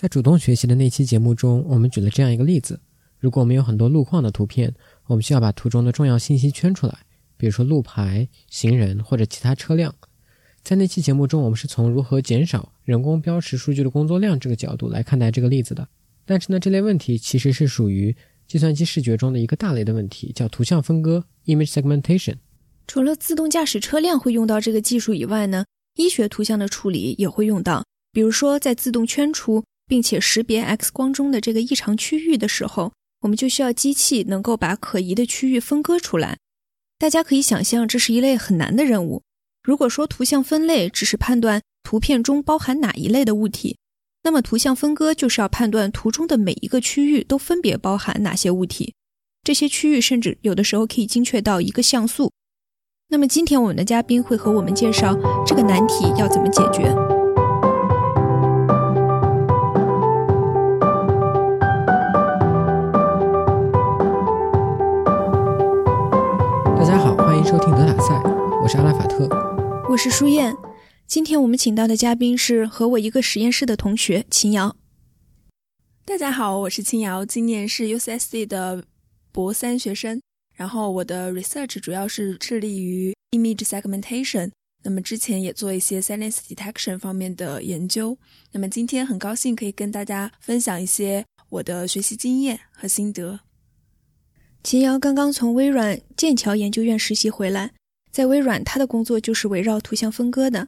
在主动学习的那期节目中，我们举了这样一个例子：如果我们有很多路况的图片，我们需要把图中的重要信息圈出来，比如说路牌、行人或者其他车辆。在那期节目中，我们是从如何减少人工标识数据的工作量这个角度来看待这个例子的。但是呢，这类问题其实是属于计算机视觉中的一个大类的问题，叫图像分割 （image segmentation）。除了自动驾驶车辆会用到这个技术以外呢，医学图像的处理也会用到。比如说，在自动圈出并且识别 X 光中的这个异常区域的时候，我们就需要机器能够把可疑的区域分割出来。大家可以想象，这是一类很难的任务。如果说图像分类只是判断图片中包含哪一类的物体，那么图像分割就是要判断图中的每一个区域都分别包含哪些物体。这些区域甚至有的时候可以精确到一个像素。那么今天我们的嘉宾会和我们介绍这个难题要怎么解决。好，欢迎收听德塔赛，我是阿拉法特，我是舒燕。今天我们请到的嘉宾是和我一个实验室的同学秦瑶。大家好，我是秦瑶，今年是 UCSD 的博三学生。然后我的 research 主要是致力于 image segmentation，那么之前也做一些 silence detection 方面的研究。那么今天很高兴可以跟大家分享一些我的学习经验和心得。秦瑶刚刚从微软剑桥研究院实习回来，在微软他的工作就是围绕图像分割的。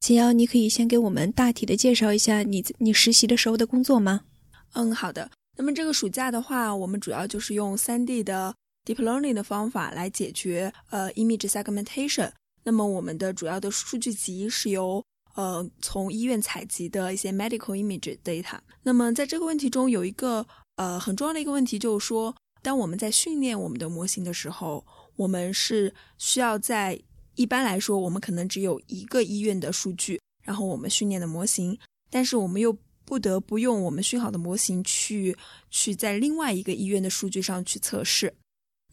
秦瑶，你可以先给我们大体的介绍一下你你实习的时候的工作吗？嗯，好的。那么这个暑假的话，我们主要就是用 3D 的 deep learning 的方法来解决呃 image segmentation。那么我们的主要的数据集是由呃从医院采集的一些 medical image data。那么在这个问题中有一个呃很重要的一个问题，就是说。当我们在训练我们的模型的时候，我们是需要在一般来说，我们可能只有一个医院的数据，然后我们训练的模型，但是我们又不得不用我们训好的模型去去在另外一个医院的数据上去测试。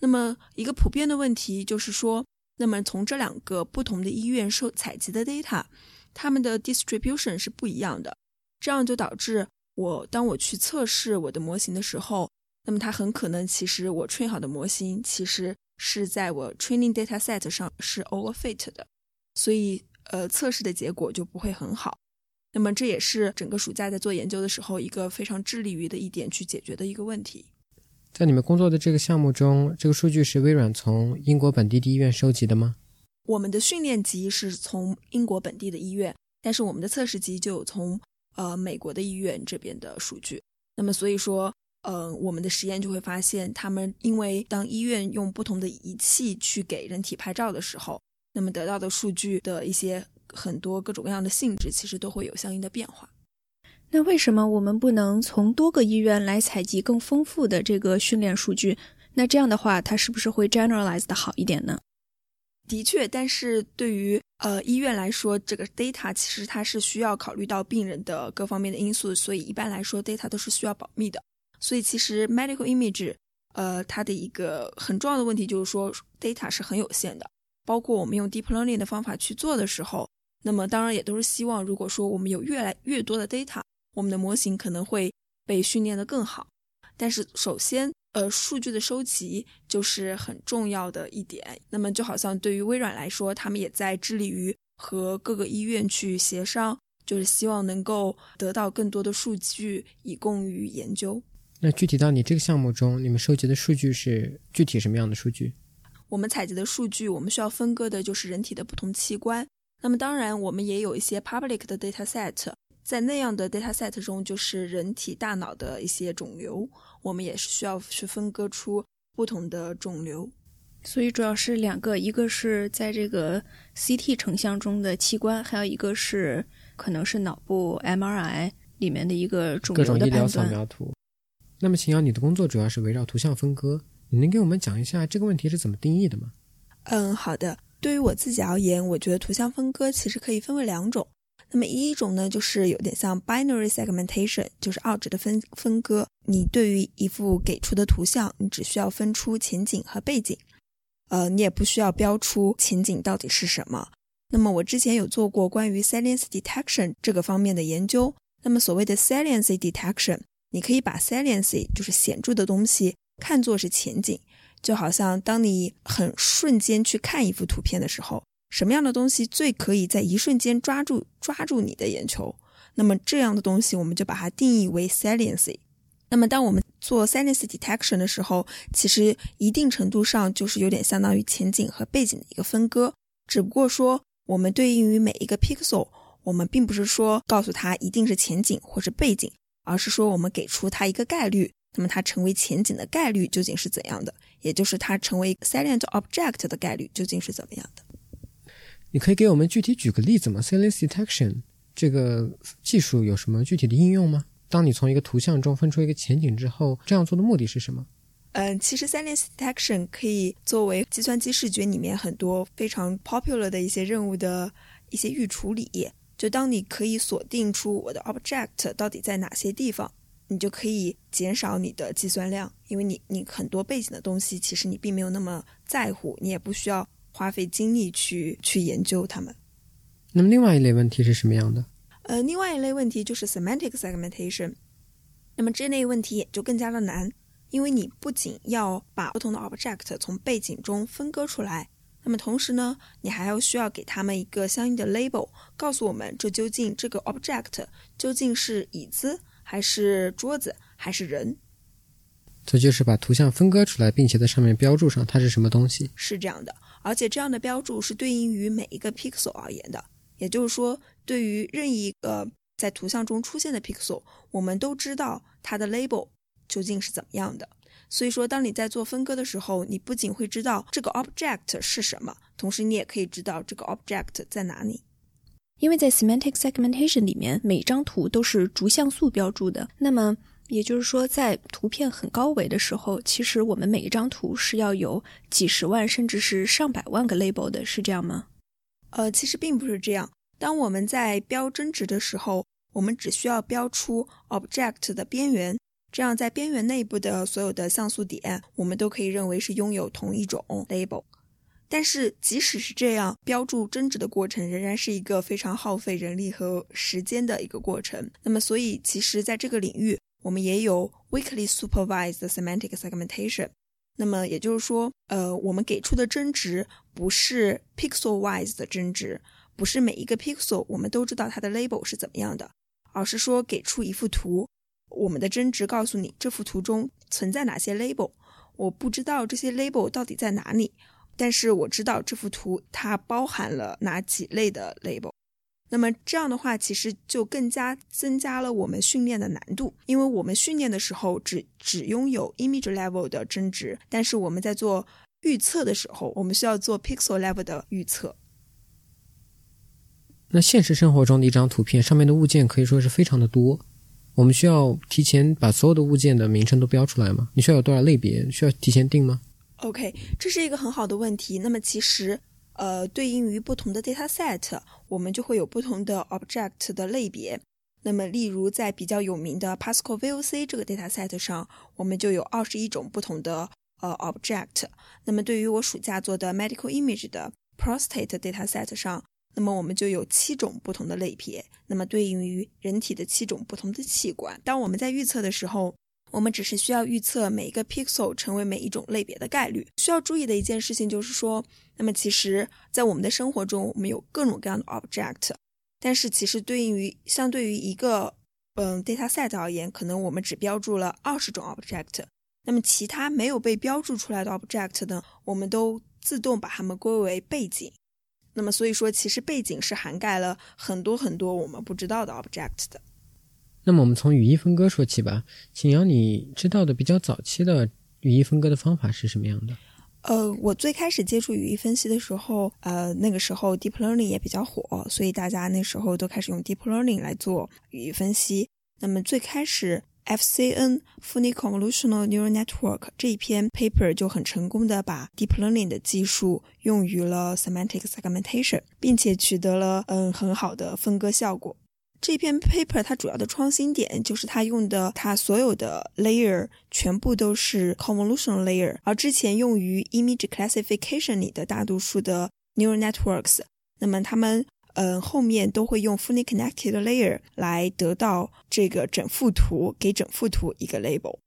那么一个普遍的问题就是说，那么从这两个不同的医院收采集的 data，它们的 distribution 是不一样的，这样就导致我当我去测试我的模型的时候。那么它很可能，其实我 train 好的模型，其实是在我 training data set 上是 overfit 的，所以呃测试的结果就不会很好。那么这也是整个暑假在做研究的时候一个非常致力于的一点去解决的一个问题。在你们工作的这个项目中，这个数据是微软从英国本地的医院收集的吗？我们的训练集是从英国本地的医院，但是我们的测试集就有从呃美国的医院这边的数据。那么所以说。呃，我们的实验就会发现，他们因为当医院用不同的仪器去给人体拍照的时候，那么得到的数据的一些很多各种各样的性质，其实都会有相应的变化。那为什么我们不能从多个医院来采集更丰富的这个训练数据？那这样的话，它是不是会 generalize 的好一点呢？的确，但是对于呃医院来说，这个 data 其实它是需要考虑到病人的各方面的因素，所以一般来说 data 都是需要保密的。所以其实 medical image，呃，它的一个很重要的问题就是说 data 是很有限的。包括我们用 deep learning 的方法去做的时候，那么当然也都是希望，如果说我们有越来越多的 data，我们的模型可能会被训练的更好。但是首先，呃，数据的收集就是很重要的一点。那么就好像对于微软来说，他们也在致力于和各个医院去协商，就是希望能够得到更多的数据以供于研究。那具体到你这个项目中，你们收集的数据是具体什么样的数据？我们采集的数据，我们需要分割的就是人体的不同器官。那么当然，我们也有一些 public 的 data set，在那样的 data set 中，就是人体大脑的一些肿瘤，我们也是需要去分割出不同的肿瘤。所以主要是两个，一个是在这个 CT 成像中的器官，还有一个是可能是脑部 MRI 里面的一个肿瘤的判断。那么，秦瑶，你的工作主要是围绕图像分割，你能给我们讲一下这个问题是怎么定义的吗？嗯，好的。对于我自己而言，我觉得图像分割其实可以分为两种。那么，一种呢，就是有点像 binary segmentation，就是二值的分分割。你对于一幅给出的图像，你只需要分出前景和背景，呃，你也不需要标出前景到底是什么。那么，我之前有做过关于 salience detection 这个方面的研究。那么所谓的 saliency detection，你可以把 saliency 就是显著的东西看作是前景，就好像当你很瞬间去看一幅图片的时候，什么样的东西最可以在一瞬间抓住抓住你的眼球？那么这样的东西我们就把它定义为 saliency。那么当我们做 saliency detection 的时候，其实一定程度上就是有点相当于前景和背景的一个分割，只不过说我们对应于每一个 pixel。我们并不是说告诉他一定是前景或是背景，而是说我们给出它一个概率。那么它成为前景的概率究竟是怎样的？也就是它成为 salient object 的概率究竟是怎么样的？你可以给我们具体举个例子吗？Salience detection 这个技术有什么具体的应用吗？当你从一个图像中分出一个前景之后，这样做的目的是什么？嗯，其实 salience detection 可以作为计算机视觉里面很多非常 popular 的一些任务的一些预处理。就当你可以锁定出我的 object 到底在哪些地方，你就可以减少你的计算量，因为你你很多背景的东西其实你并没有那么在乎，你也不需要花费精力去去研究它们。那么另外一类问题是什么样的？呃，另外一类问题就是 semantic segmentation。那么这类问题也就更加的难，因为你不仅要把不同的 object 从背景中分割出来。那么同时呢，你还要需要给他们一个相应的 label，告诉我们这究竟这个 object 究竟是椅子还是桌子还是人？这就是把图像分割出来，并且在上面标注上它是什么东西。是这样的，而且这样的标注是对应于每一个 pixel 而言的，也就是说，对于任意一个在图像中出现的 pixel，我们都知道它的 label 究竟是怎么样的。所以说，当你在做分割的时候，你不仅会知道这个 object 是什么，同时你也可以知道这个 object 在哪里。因为在 semantic segmentation 里面，每张图都是逐像素标注的。那么也就是说，在图片很高维的时候，其实我们每一张图是要有几十万甚至是上百万个 label 的，是这样吗？呃，其实并不是这样。当我们在标真值的时候，我们只需要标出 object 的边缘。这样，在边缘内部的所有的像素点，我们都可以认为是拥有同一种 label。但是，即使是这样，标注真值的过程仍然是一个非常耗费人力和时间的一个过程。那么，所以其实在这个领域，我们也有 weakly supervised semantic segmentation。那么也就是说，呃，我们给出的真值不是 pixel wise 的真值，不是每一个 pixel 我们都知道它的 label 是怎么样的，而是说给出一幅图。我们的真值告诉你这幅图中存在哪些 label，我不知道这些 label 到底在哪里，但是我知道这幅图它包含了哪几类的 label。那么这样的话，其实就更加增加了我们训练的难度，因为我们训练的时候只只拥有 image level 的真值，但是我们在做预测的时候，我们需要做 pixel level 的预测。那现实生活中的一张图片上面的物件可以说是非常的多。我们需要提前把所有的物件的名称都标出来吗？你需要有多少类别？需要提前定吗？OK，这是一个很好的问题。那么其实，呃，对应于不同的 data set，我们就会有不同的 object 的类别。那么，例如在比较有名的 Pascal VOC 这个 data set 上，我们就有二十一种不同的呃 object。那么，对于我暑假做的 medical image 的 prostate data set 上。那么我们就有七种不同的类别，那么对应于人体的七种不同的器官。当我们在预测的时候，我们只是需要预测每一个 pixel 成为每一种类别的概率。需要注意的一件事情就是说，那么其实，在我们的生活中，我们有各种各样的 object，但是其实对应于相对于一个嗯 data set 而言，可能我们只标注了二十种 object，那么其他没有被标注出来的 object 呢，我们都自动把它们归为背景。那么，所以说，其实背景是涵盖了很多很多我们不知道的 object 的。那么，我们从语义分割说起吧。请瑶，你知道的比较早期的语义分割的方法是什么样的？呃，我最开始接触语义分析的时候，呃，那个时候 deep learning 也比较火，所以大家那时候都开始用 deep learning 来做语义分析。那么最开始。FCN Fully Convolutional Neural Network 这一篇 paper 就很成功的把 deep learning 的技术用于了 semantic segmentation，并且取得了嗯很好的分割效果。这篇 paper 它主要的创新点就是它用的它所有的 layer 全部都是 convolutional layer，而之前用于 image classification 里的大多数的 neural networks，那么它们嗯，后面都会用 fully connected layer 来得到这个整幅图，给整幅图一个 label。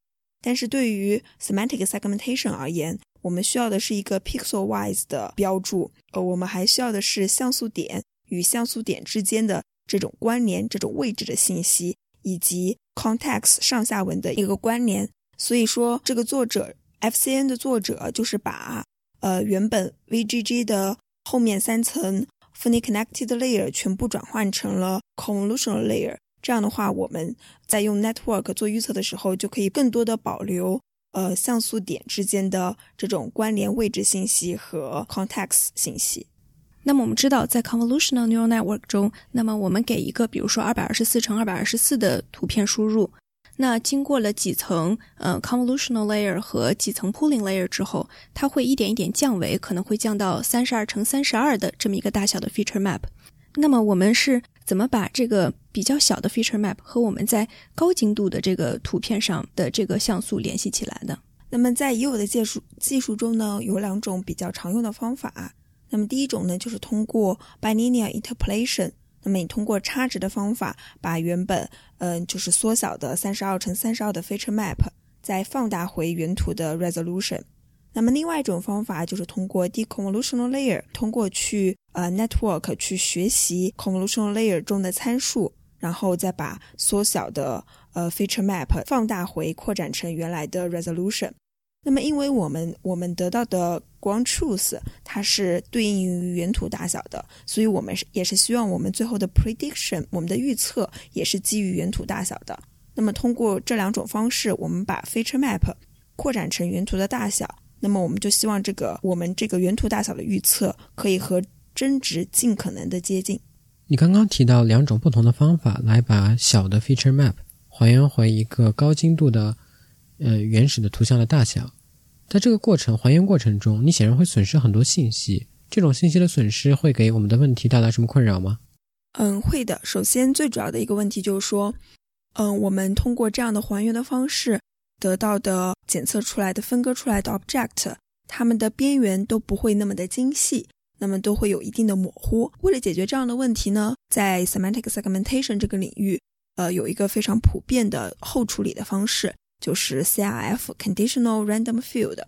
但是对于 semantic segmentation 而言，我们需要的是一个 pixel wise 的标注，呃，我们还需要的是像素点与像素点之间的这种关联、这种位置的信息，以及 context 上下文的一个关联。所以说，这个作者 FCN 的作者就是把呃原本 VGG 的后面三层 fully connected layer 全部转换成了 convolutional layer。这样的话，我们在用 network 做预测的时候，就可以更多的保留呃像素点之间的这种关联位置信息和 context 信息。那么我们知道，在 convolutional neural network 中，那么我们给一个比如说二百二十四乘二百二十四的图片输入，那经过了几层呃 convolutional layer 和几层 pooling layer 之后，它会一点一点降维，可能会降到三十二乘三十二的这么一个大小的 feature map。那么我们是怎么把这个比较小的 feature map 和我们在高精度的这个图片上的这个像素联系起来的？那么在已有的技术技术中呢，有两种比较常用的方法。那么第一种呢，就是通过 bilinear interpolation。那么你通过差值的方法，把原本嗯就是缩小的三十二乘三十二的 feature map 再放大回原图的 resolution。那么另外一种方法就是通过 deconvolutional layer，通过去呃 network 去学习 convolutional layer 中的参数，然后再把缩小的呃 feature map 放大回扩展成原来的 resolution。那么因为我们我们得到的 ground truth 它是对应于原图大小的，所以我们是也是希望我们最后的 prediction 我们的预测也是基于原图大小的。那么通过这两种方式，我们把 feature map 扩展成原图的大小。那么我们就希望这个我们这个原图大小的预测可以和真值尽可能的接近。你刚刚提到两种不同的方法来把小的 feature map 还原回一个高精度的呃原始的图像的大小，在这个过程还原过程中，你显然会损失很多信息。这种信息的损失会给我们的问题带来什么困扰吗？嗯，会的。首先最主要的一个问题就是说，嗯，我们通过这样的还原的方式。得到的检测出来的分割出来的 object，它们的边缘都不会那么的精细，那么都会有一定的模糊。为了解决这样的问题呢，在 semantic segmentation 这个领域，呃，有一个非常普遍的后处理的方式，就是 CRF conditional random field。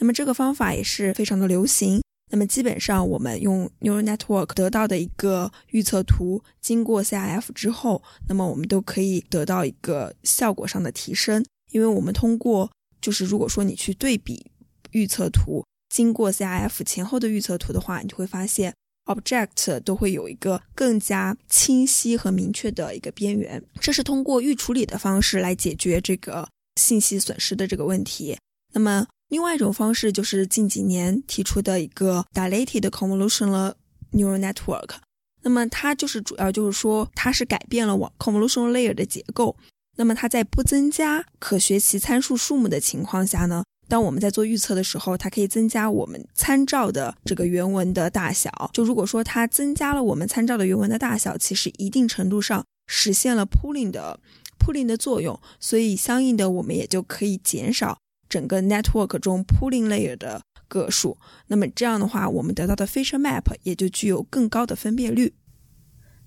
那么这个方法也是非常的流行。那么基本上我们用 neural network 得到的一个预测图，经过 CRF 之后，那么我们都可以得到一个效果上的提升。因为我们通过，就是如果说你去对比预测图，经过 CRF 前后的预测图的话，你就会发现 object 都会有一个更加清晰和明确的一个边缘。这是通过预处理的方式来解决这个信息损失的这个问题。那么，另外一种方式就是近几年提出的一个 dilated convolutional neural network。那么它就是主要就是说，它是改变了网 convolutional layer 的结构。那么它在不增加可学习参数数目的情况下呢？当我们在做预测的时候，它可以增加我们参照的这个原文的大小。就如果说它增加了我们参照的原文的大小，其实一定程度上实现了 pooling 的 pooling 的作用，所以相应的我们也就可以减少整个 network 中 pooling layer 的个数。那么这样的话，我们得到的 feature map 也就具有更高的分辨率。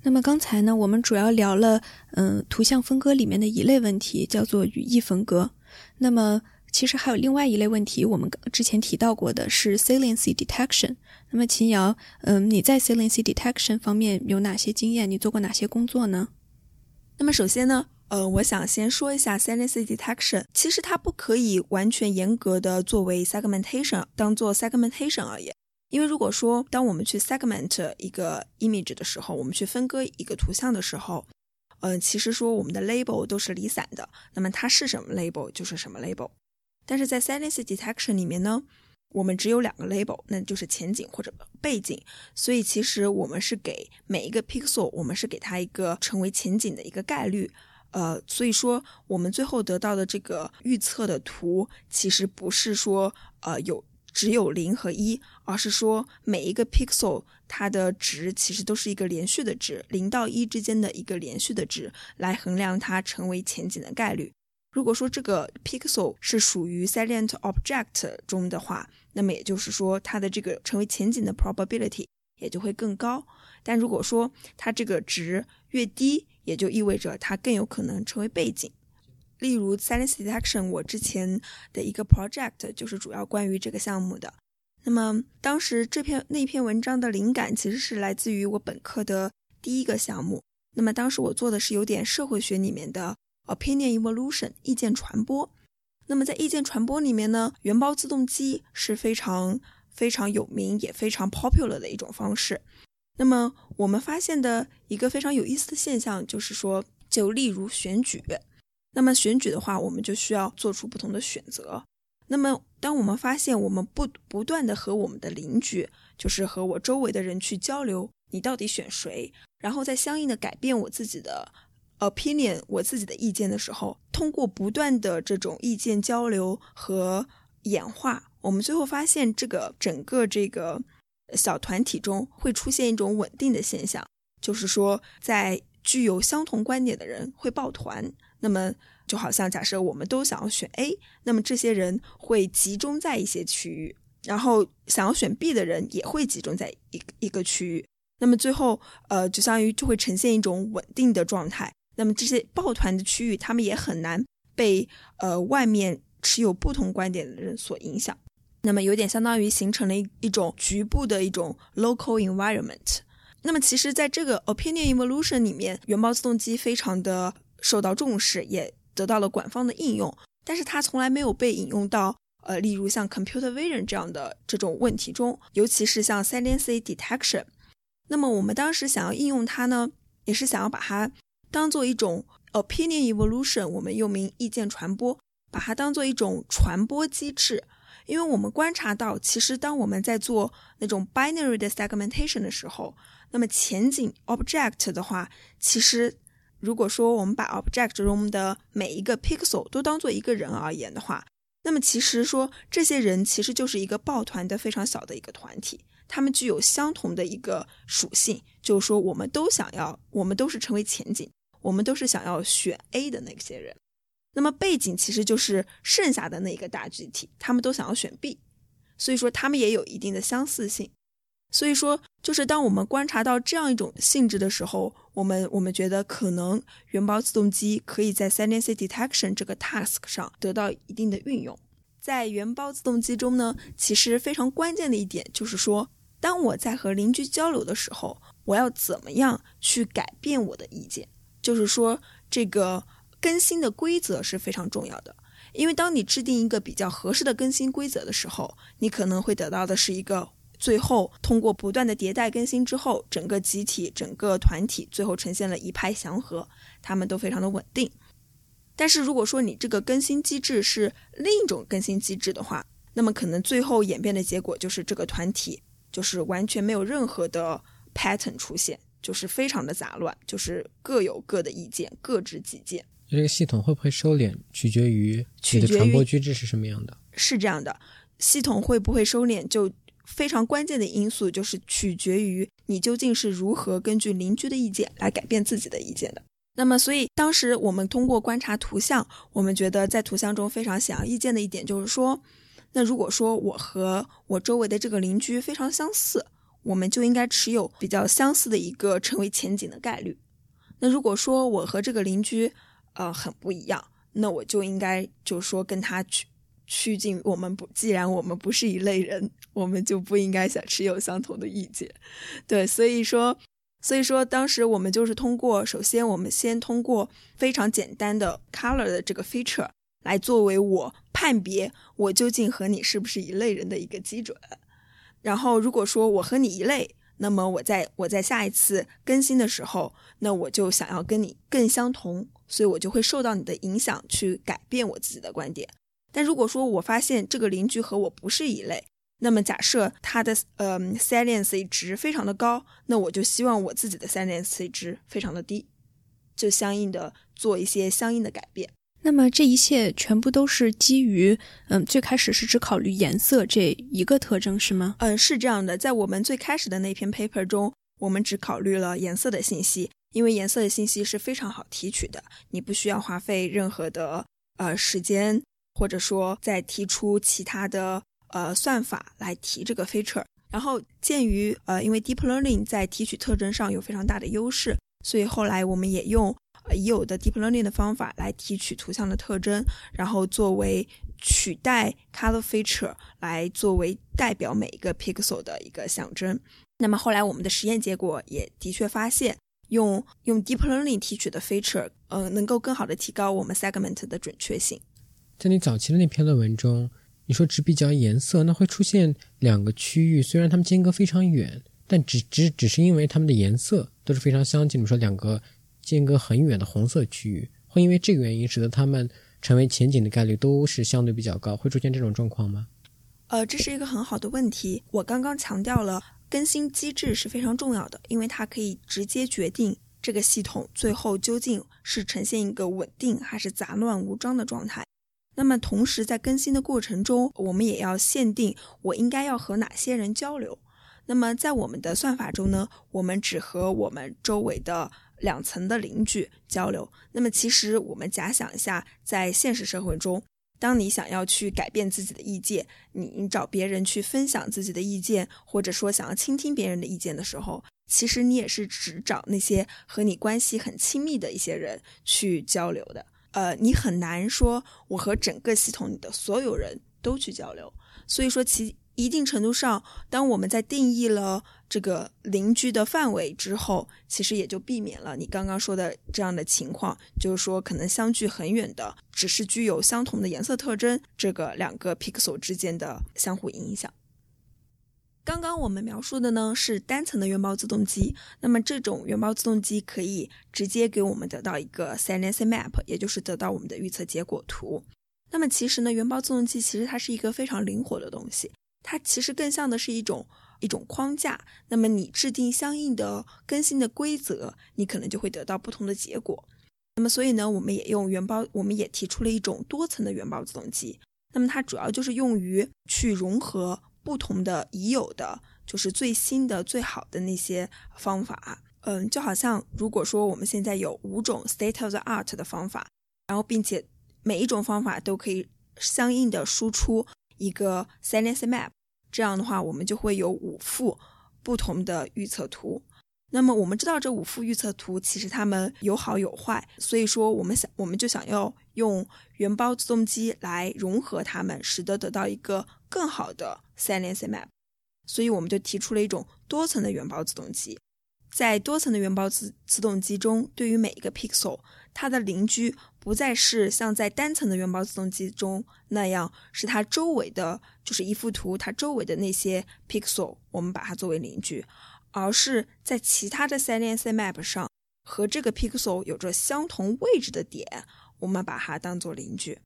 那么刚才呢，我们主要聊了，嗯，图像分割里面的一类问题，叫做语义分割。那么其实还有另外一类问题，我们之前提到过的是 saliency detection。那么秦瑶，嗯，你在 saliency detection 方面有哪些经验？你做过哪些工作呢？那么首先呢，呃，我想先说一下 saliency detection。其实它不可以完全严格的作为 segmentation 当做 segmentation 而言。因为如果说当我们去 segment 一个 image 的时候，我们去分割一个图像的时候，嗯，其实说我们的 label 都是离散的，那么它是什么 label 就是什么 label。但是在 saliency detection 里面呢，我们只有两个 label，那就是前景或者背景，所以其实我们是给每一个 pixel，我们是给它一个成为前景的一个概率，呃，所以说我们最后得到的这个预测的图，其实不是说呃有。只有零和一，而是说每一个 pixel 它的值其实都是一个连续的值，零到一之间的一个连续的值来衡量它成为前景的概率。如果说这个 pixel 是属于 salient object 中的话，那么也就是说它的这个成为前景的 probability 也就会更高。但如果说它这个值越低，也就意味着它更有可能成为背景。例如 Silence Detection，我之前的一个 project 就是主要关于这个项目的。那么当时这篇那篇文章的灵感其实是来自于我本科的第一个项目。那么当时我做的是有点社会学里面的 opinion evolution 意见传播。那么在意见传播里面呢，原包自动机是非常非常有名也非常 popular 的一种方式。那么我们发现的一个非常有意思的现象就是说，就例如选举。那么选举的话，我们就需要做出不同的选择。那么，当我们发现我们不不断的和我们的邻居，就是和我周围的人去交流，你到底选谁，然后再相应的改变我自己的 opinion，我自己的意见的时候，通过不断的这种意见交流和演化，我们最后发现这个整个这个小团体中会出现一种稳定的现象，就是说，在具有相同观点的人会抱团。那么，就好像假设我们都想要选 A，那么这些人会集中在一些区域，然后想要选 B 的人也会集中在一一个区域。那么最后，呃，就相当于就会呈现一种稳定的状态。那么这些抱团的区域，他们也很难被呃外面持有不同观点的人所影响。那么有点相当于形成了一一种局部的一种 local environment。那么其实，在这个 opinion evolution 里面，原爆自动机非常的。受到重视，也得到了广泛的应用，但是它从来没有被引用到，呃，例如像 computer vision 这样的这种问题中，尤其是像 saliency detection。那么我们当时想要应用它呢，也是想要把它当做一种 opinion evolution，我们又名意见传播，把它当做一种传播机制，因为我们观察到，其实当我们在做那种 binary 的 segmentation 的时候，那么前景 object 的话，其实。如果说我们把 object 中的每一个 pixel 都当做一个人而言的话，那么其实说这些人其实就是一个抱团的非常小的一个团体，他们具有相同的一个属性，就是说我们都想要，我们都是成为前景，我们都是想要选 A 的那些人。那么背景其实就是剩下的那一个大集体，他们都想要选 B，所以说他们也有一定的相似性。所以说，就是当我们观察到这样一种性质的时候，我们我们觉得可能原包自动机可以在 salience detection 这个 task 上得到一定的运用。在原包自动机中呢，其实非常关键的一点就是说，当我在和邻居交流的时候，我要怎么样去改变我的意见？就是说，这个更新的规则是非常重要的，因为当你制定一个比较合适的更新规则的时候，你可能会得到的是一个。最后，通过不断的迭代更新之后，整个集体、整个团体最后呈现了一拍祥和，他们都非常的稳定。但是，如果说你这个更新机制是另一种更新机制的话，那么可能最后演变的结果就是这个团体就是完全没有任何的 pattern 出现，就是非常的杂乱，就是各有各的意见，各执己见。这个系统会不会收敛，取决于取决于传播机制是什么样的？是这样的，系统会不会收敛就。非常关键的因素就是取决于你究竟是如何根据邻居的意见来改变自己的意见的。那么，所以当时我们通过观察图像，我们觉得在图像中非常显而易见的一点就是说，那如果说我和我周围的这个邻居非常相似，我们就应该持有比较相似的一个成为前景的概率。那如果说我和这个邻居呃很不一样，那我就应该就说跟他去。趋近我们不，既然我们不是一类人，我们就不应该想持有相同的意见。对，所以说，所以说当时我们就是通过，首先我们先通过非常简单的 color 的这个 feature 来作为我判别我究竟和你是不是一类人的一个基准。然后如果说我和你一类，那么我在我在下一次更新的时候，那我就想要跟你更相同，所以我就会受到你的影响去改变我自己的观点。但如果说我发现这个邻居和我不是一类，那么假设他的呃 salience 值非常的高，那我就希望我自己的 salience 值非常的低，就相应的做一些相应的改变。那么这一切全部都是基于嗯最开始是只考虑颜色这一个特征是吗？嗯，是这样的，在我们最开始的那篇 paper 中，我们只考虑了颜色的信息，因为颜色的信息是非常好提取的，你不需要花费任何的呃时间。或者说，再提出其他的呃算法来提这个 feature。然后鉴于呃，因为 deep learning 在提取特征上有非常大的优势，所以后来我们也用呃已有的 deep learning 的方法来提取图像的特征，然后作为取代 color feature 来作为代表每一个 pixel 的一个象征。那么后来我们的实验结果也的确发现，用用 deep learning 提取的 feature，呃，能够更好的提高我们 segment 的准确性。在你早期的那篇论文中，你说只比较颜色，那会出现两个区域，虽然它们间隔非常远，但只只只是因为它们的颜色都是非常相近。比如说两个间隔很远的红色区域，会因为这个原因使得它们成为前景的概率都是相对比较高，会出现这种状况吗？呃，这是一个很好的问题。我刚刚强调了更新机制是非常重要的，因为它可以直接决定这个系统最后究竟是呈现一个稳定还是杂乱无章的状态。那么同时在更新的过程中，我们也要限定我应该要和哪些人交流。那么在我们的算法中呢，我们只和我们周围的两层的邻居交流。那么其实我们假想一下，在现实社会中。当你想要去改变自己的意见，你你找别人去分享自己的意见，或者说想要倾听别人的意见的时候，其实你也是只找那些和你关系很亲密的一些人去交流的。呃，你很难说我和整个系统里的所有人都去交流。所以说，其一定程度上，当我们在定义了这个邻居的范围之后，其实也就避免了你刚刚说的这样的情况，就是说可能相距很远的，只是具有相同的颜色特征，这个两个 pixel 之间的相互影响。刚刚我们描述的呢是单层的原包自动机，那么这种原包自动机可以直接给我们得到一个 salience map，也就是得到我们的预测结果图。那么其实呢，原包自动机其实它是一个非常灵活的东西。它其实更像的是一种一种框架，那么你制定相应的更新的规则，你可能就会得到不同的结果。那么所以呢，我们也用原包，我们也提出了一种多层的原包自动机。那么它主要就是用于去融合不同的已有的，就是最新的最好的那些方法。嗯，就好像如果说我们现在有五种 state of the art 的方法，然后并且每一种方法都可以相应的输出。一个 salience map，这样的话，我们就会有五幅不同的预测图。那么我们知道这五幅预测图其实它们有好有坏，所以说我们想我们就想要用原包自动机来融合它们，使得得到一个更好的 salience map。所以我们就提出了一种多层的原包自动机。在多层的原包自自动机中，对于每一个 pixel，它的邻居。不再是像在单层的原包自动机中那样，是它周围的，就是一幅图，它周围的那些 pixel，我们把它作为邻居，而是在其他的 CNC map 上和这个 pixel 有着相同位置的点，我们把它当做邻居。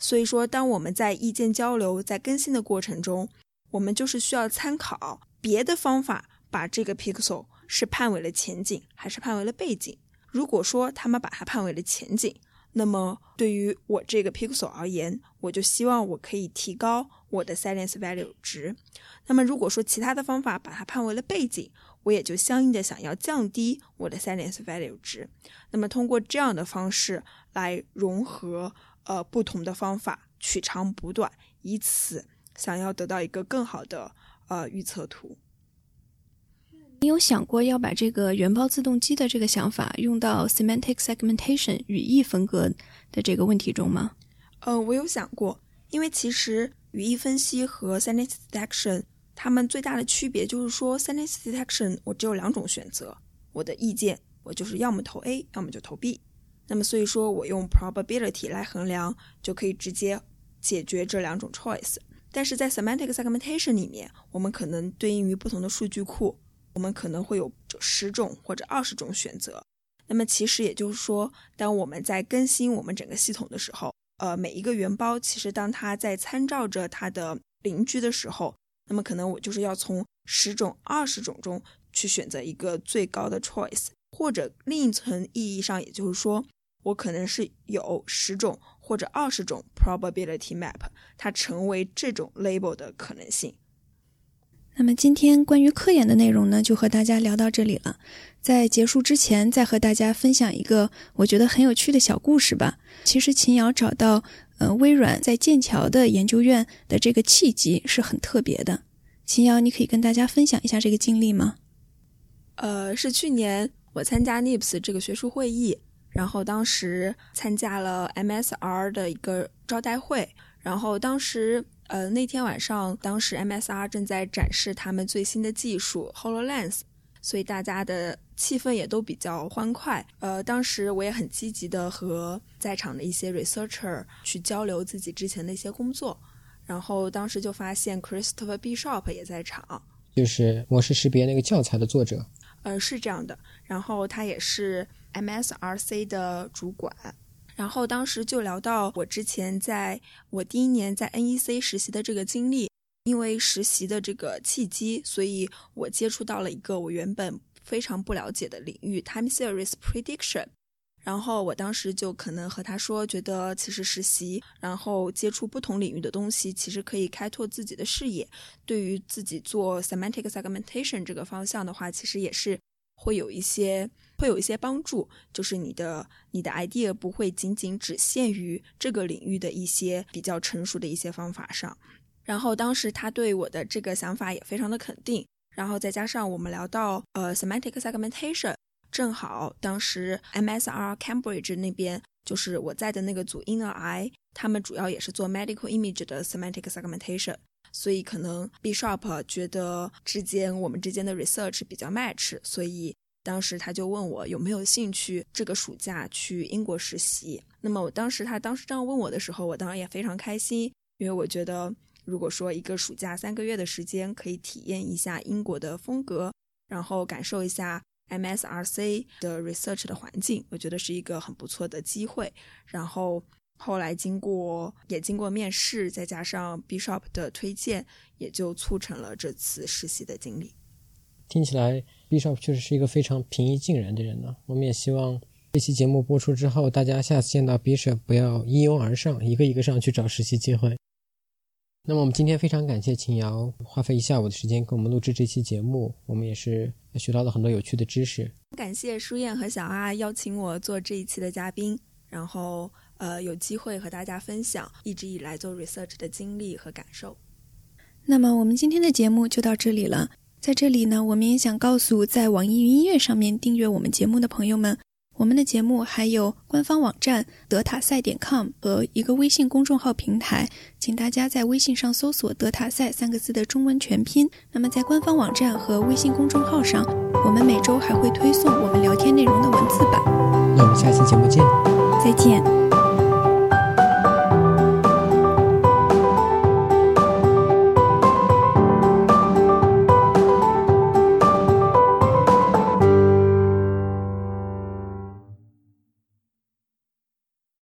所以说，当我们在意见交流、在更新的过程中，我们就是需要参考别的方法，把这个 pixel 是判为了前景还是判为了背景。如果说他们把它判为了前景，那么对于我这个 pixel 而言，我就希望我可以提高我的 salence value 值。那么如果说其他的方法把它判为了背景，我也就相应的想要降低我的 salence value 值。那么通过这样的方式来融合呃不同的方法，取长补短，以此想要得到一个更好的呃预测图。你有想过要把这个原包自动机的这个想法用到 semantic segmentation 语义分割的这个问题中吗？呃，我有想过，因为其实语义分析和 sentence detection 它们最大的区别就是说，sentence detection 我只有两种选择，我的意见我就是要么投 A，要么就投 B。那么所以说我用 probability 来衡量就可以直接解决这两种 choice。但是在 semantic segmentation 里面，我们可能对应于不同的数据库。我们可能会有十种或者二十种选择，那么其实也就是说，当我们在更新我们整个系统的时候，呃，每一个元包其实当它在参照着它的邻居的时候，那么可能我就是要从十种、二十种中去选择一个最高的 choice，或者另一层意义上，也就是说，我可能是有十种或者二十种 probability map，它成为这种 label 的可能性。那么今天关于科研的内容呢，就和大家聊到这里了。在结束之前，再和大家分享一个我觉得很有趣的小故事吧。其实秦瑶找到呃微软在剑桥的研究院的这个契机是很特别的。秦瑶，你可以跟大家分享一下这个经历吗？呃，是去年我参加 NIPS 这个学术会议，然后当时参加了 MSR 的一个招待会，然后当时呃那天晚上，当时 MSR 正在展示他们最新的技术 Hololens，所以大家的气氛也都比较欢快。呃，当时我也很积极的和在场的一些 researcher 去交流自己之前的一些工作。然后当时就发现 Christopher Bishop 也在场，就是模式识别那个教材的作者。呃，是这样的。然后他也是 MSRC 的主管。然后当时就聊到我之前在我第一年在 NEC 实习的这个经历，因为实习的这个契机，所以我接触到了一个我原本非常不了解的领域 ——Time Series Prediction。然后我当时就可能和他说，觉得其实实习，然后接触不同领域的东西，其实可以开拓自己的视野。对于自己做 semantic segmentation 这个方向的话，其实也是会有一些会有一些帮助。就是你的你的 idea 不会仅仅只限于这个领域的一些比较成熟的一些方法上。然后当时他对我的这个想法也非常的肯定。然后再加上我们聊到呃 semantic segmentation。正好当时 MSR Cambridge 那边就是我在的那个组 Inner Eye，他们主要也是做 medical image 的 semantic segmentation，所以可能 Bishop 觉得之间我们之间的 research 比较 match，所以当时他就问我有没有兴趣这个暑假去英国实习。那么我当时他当时这样问我的时候，我当然也非常开心，因为我觉得如果说一个暑假三个月的时间可以体验一下英国的风格，然后感受一下。MSRC 的 research 的环境，我觉得是一个很不错的机会。然后后来经过也经过面试，再加上 Bishop 的推荐，也就促成了这次实习的经历。听起来 Bishop 确实是一个非常平易近人的人呢。我们也希望这期节目播出之后，大家下次见到 Bishop 不要一拥而上，一个一个上去找实习机会。那么我们今天非常感谢秦瑶花费一下午的时间给我们录制这期节目，我们也是学到了很多有趣的知识。感谢舒燕和小阿邀请我做这一期的嘉宾，然后呃有机会和大家分享一直以来做 research 的经历和感受。那么我们今天的节目就到这里了，在这里呢，我们也想告诉在网易云音乐上面订阅我们节目的朋友们。我们的节目还有官方网站德塔赛点 com 和一个微信公众号平台，请大家在微信上搜索“德塔赛”三个字的中文全拼。那么在官方网站和微信公众号上，我们每周还会推送我们聊天内容的文字版。那我们下期节目见，再见。